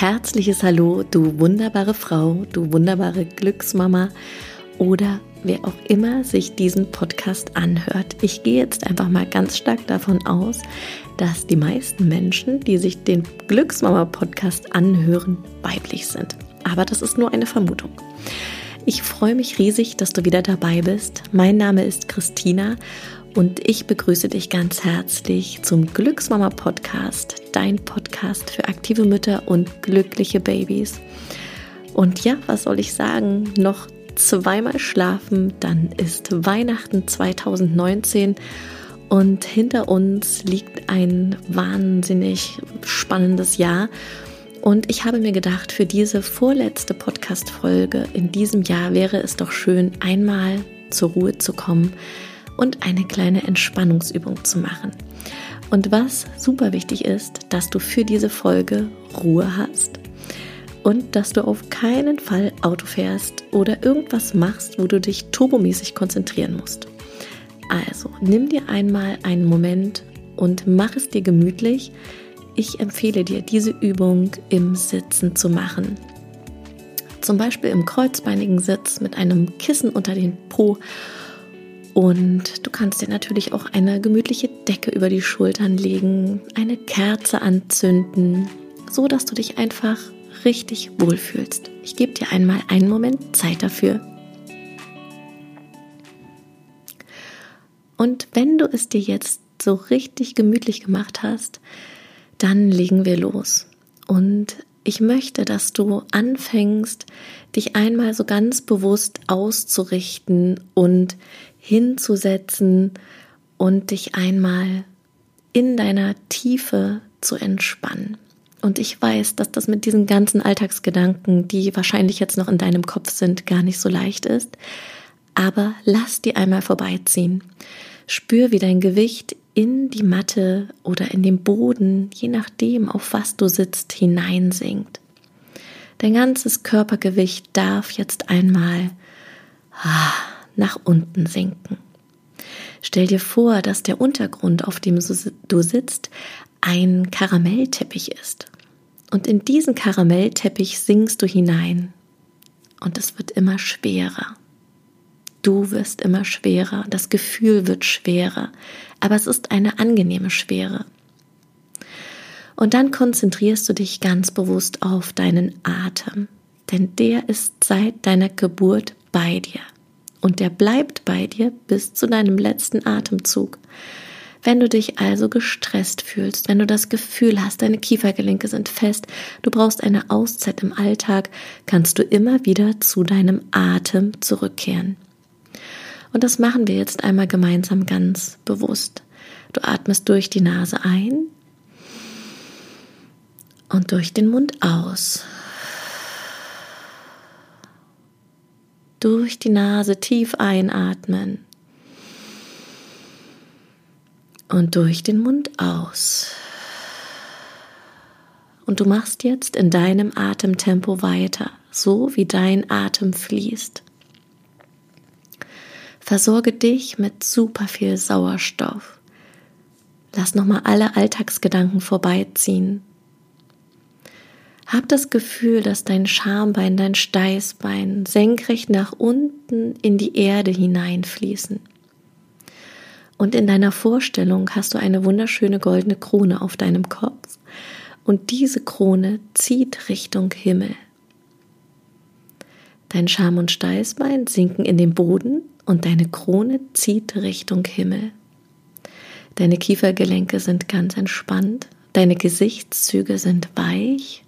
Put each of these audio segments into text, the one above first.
herzliches Hallo, du wunderbare Frau, du wunderbare Glücksmama oder wer auch immer sich diesen Podcast anhört. Ich gehe jetzt einfach mal ganz stark davon aus, dass die meisten Menschen, die sich den Glücksmama-Podcast anhören, weiblich sind. Aber das ist nur eine Vermutung. Ich freue mich riesig, dass du wieder dabei bist. Mein Name ist Christina und ich begrüße dich ganz herzlich zum Glücksmama Podcast, dein Podcast für aktive Mütter und glückliche Babys. Und ja, was soll ich sagen? Noch zweimal schlafen, dann ist Weihnachten 2019 und hinter uns liegt ein wahnsinnig spannendes Jahr. Und ich habe mir gedacht, für diese vorletzte Podcast-Folge in diesem Jahr wäre es doch schön, einmal zur Ruhe zu kommen und eine kleine Entspannungsübung zu machen. Und was super wichtig ist, dass du für diese Folge Ruhe hast und dass du auf keinen Fall Auto fährst oder irgendwas machst, wo du dich turbomäßig konzentrieren musst. Also nimm dir einmal einen Moment und mach es dir gemütlich. Ich empfehle dir, diese Übung im Sitzen zu machen. Zum Beispiel im kreuzbeinigen Sitz mit einem Kissen unter den Po. Und du kannst dir natürlich auch eine gemütliche Decke über die Schultern legen, eine Kerze anzünden, so dass du dich einfach richtig wohlfühlst. Ich gebe dir einmal einen Moment Zeit dafür. Und wenn du es dir jetzt so richtig gemütlich gemacht hast, dann legen wir los. Und ich möchte, dass du anfängst, dich einmal so ganz bewusst auszurichten und hinzusetzen und dich einmal in deiner Tiefe zu entspannen. Und ich weiß, dass das mit diesen ganzen Alltagsgedanken, die wahrscheinlich jetzt noch in deinem Kopf sind, gar nicht so leicht ist. Aber lass die einmal vorbeiziehen. Spür, wie dein Gewicht in die Matte oder in den Boden, je nachdem, auf was du sitzt, hineinsinkt. Dein ganzes Körpergewicht darf jetzt einmal ah, nach unten sinken. Stell dir vor, dass der Untergrund, auf dem du sitzt, ein Karamellteppich ist. Und in diesen Karamellteppich sinkst du hinein. Und es wird immer schwerer. Du wirst immer schwerer, das Gefühl wird schwerer, aber es ist eine angenehme Schwere. Und dann konzentrierst du dich ganz bewusst auf deinen Atem, denn der ist seit deiner Geburt bei dir. Und der bleibt bei dir bis zu deinem letzten Atemzug. Wenn du dich also gestresst fühlst, wenn du das Gefühl hast, deine Kiefergelenke sind fest, du brauchst eine Auszeit im Alltag, kannst du immer wieder zu deinem Atem zurückkehren. Und das machen wir jetzt einmal gemeinsam ganz bewusst. Du atmest durch die Nase ein und durch den Mund aus. Durch die Nase tief einatmen und durch den Mund aus. Und du machst jetzt in deinem Atemtempo weiter, so wie dein Atem fließt. Versorge dich mit super viel Sauerstoff. Lass nochmal alle Alltagsgedanken vorbeiziehen. Hab das Gefühl, dass dein Schambein, dein Steißbein senkrecht nach unten in die Erde hineinfließen. Und in deiner Vorstellung hast du eine wunderschöne goldene Krone auf deinem Kopf und diese Krone zieht Richtung Himmel. Dein Scham und Steißbein sinken in den Boden und deine Krone zieht Richtung Himmel. Deine Kiefergelenke sind ganz entspannt, deine Gesichtszüge sind weich,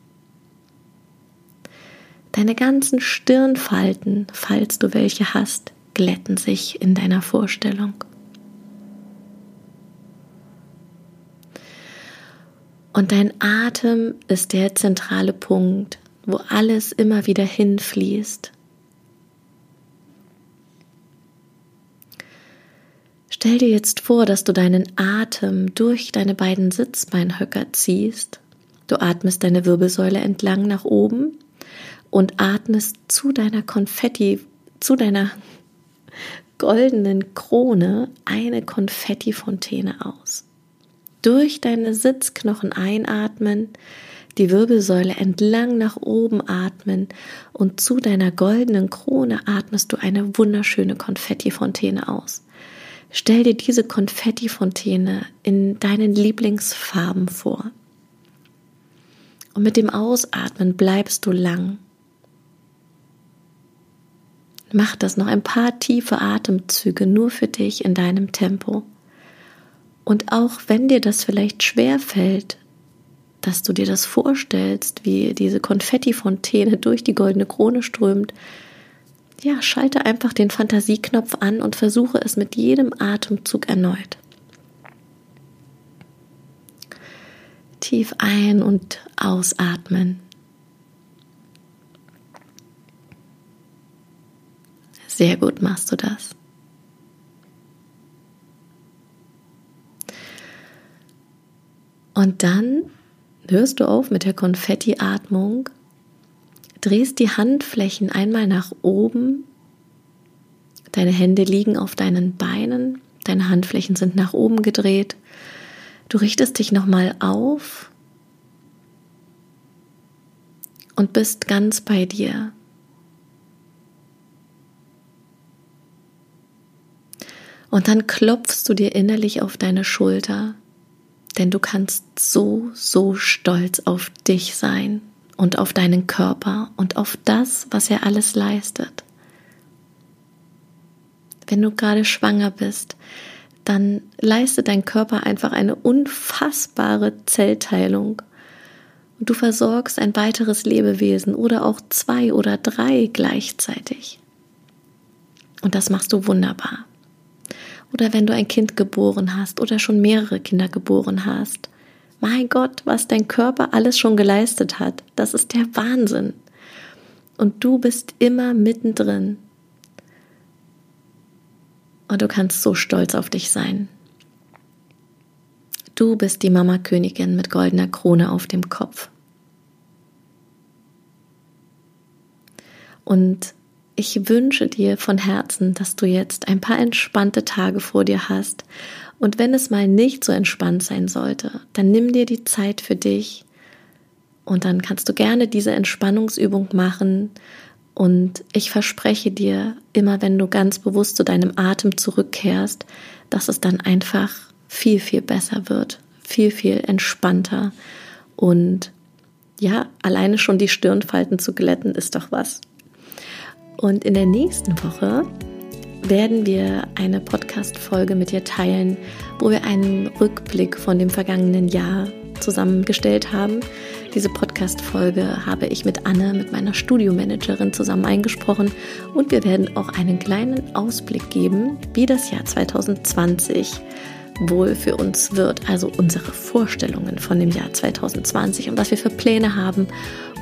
deine ganzen Stirnfalten, falls du welche hast, glätten sich in deiner Vorstellung. Und dein Atem ist der zentrale Punkt, wo alles immer wieder hinfließt. Stell dir jetzt vor, dass du deinen Atem durch deine beiden Sitzbeinhöcker ziehst. Du atmest deine Wirbelsäule entlang nach oben und atmest zu deiner Konfetti, zu deiner goldenen Krone eine Konfettifontäne aus durch deine Sitzknochen einatmen, die Wirbelsäule entlang nach oben atmen und zu deiner goldenen Krone atmest du eine wunderschöne Konfettifontäne aus. Stell dir diese Konfettifontäne in deinen Lieblingsfarben vor. Und mit dem Ausatmen bleibst du lang. Mach das noch ein paar tiefe Atemzüge nur für dich in deinem Tempo. Und auch wenn dir das vielleicht schwer fällt, dass du dir das vorstellst, wie diese Konfettifontäne durch die goldene Krone strömt, ja, schalte einfach den Fantasieknopf an und versuche es mit jedem Atemzug erneut. Tief ein- und ausatmen. Sehr gut machst du das. Und dann hörst du auf mit der Konfetti-Atmung, drehst die Handflächen einmal nach oben, deine Hände liegen auf deinen Beinen, deine Handflächen sind nach oben gedreht, du richtest dich nochmal auf und bist ganz bei dir. Und dann klopfst du dir innerlich auf deine Schulter denn du kannst so, so stolz auf dich sein und auf deinen Körper und auf das, was er alles leistet. Wenn du gerade schwanger bist, dann leistet dein Körper einfach eine unfassbare Zellteilung. Und du versorgst ein weiteres Lebewesen oder auch zwei oder drei gleichzeitig. Und das machst du wunderbar oder wenn du ein Kind geboren hast oder schon mehrere Kinder geboren hast. Mein Gott, was dein Körper alles schon geleistet hat, das ist der Wahnsinn. Und du bist immer mittendrin. Und du kannst so stolz auf dich sein. Du bist die Mama Königin mit goldener Krone auf dem Kopf. Und ich wünsche dir von Herzen, dass du jetzt ein paar entspannte Tage vor dir hast. Und wenn es mal nicht so entspannt sein sollte, dann nimm dir die Zeit für dich und dann kannst du gerne diese Entspannungsübung machen. Und ich verspreche dir, immer wenn du ganz bewusst zu deinem Atem zurückkehrst, dass es dann einfach viel, viel besser wird, viel, viel entspannter. Und ja, alleine schon die Stirnfalten zu glätten ist doch was. Und in der nächsten Woche werden wir eine Podcast-Folge mit dir teilen, wo wir einen Rückblick von dem vergangenen Jahr zusammengestellt haben. Diese Podcast-Folge habe ich mit Anne, mit meiner Studiomanagerin, zusammen eingesprochen und wir werden auch einen kleinen Ausblick geben, wie das Jahr 2020 wohl für uns wird, also unsere Vorstellungen von dem Jahr 2020 und was wir für Pläne haben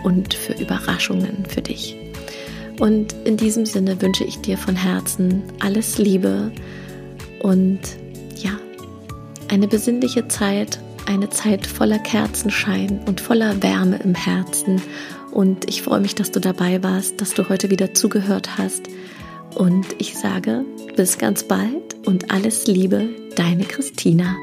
und für Überraschungen für dich. Und in diesem Sinne wünsche ich dir von Herzen alles Liebe und ja, eine besinnliche Zeit, eine Zeit voller Kerzenschein und voller Wärme im Herzen. Und ich freue mich, dass du dabei warst, dass du heute wieder zugehört hast. Und ich sage bis ganz bald und alles Liebe, deine Christina.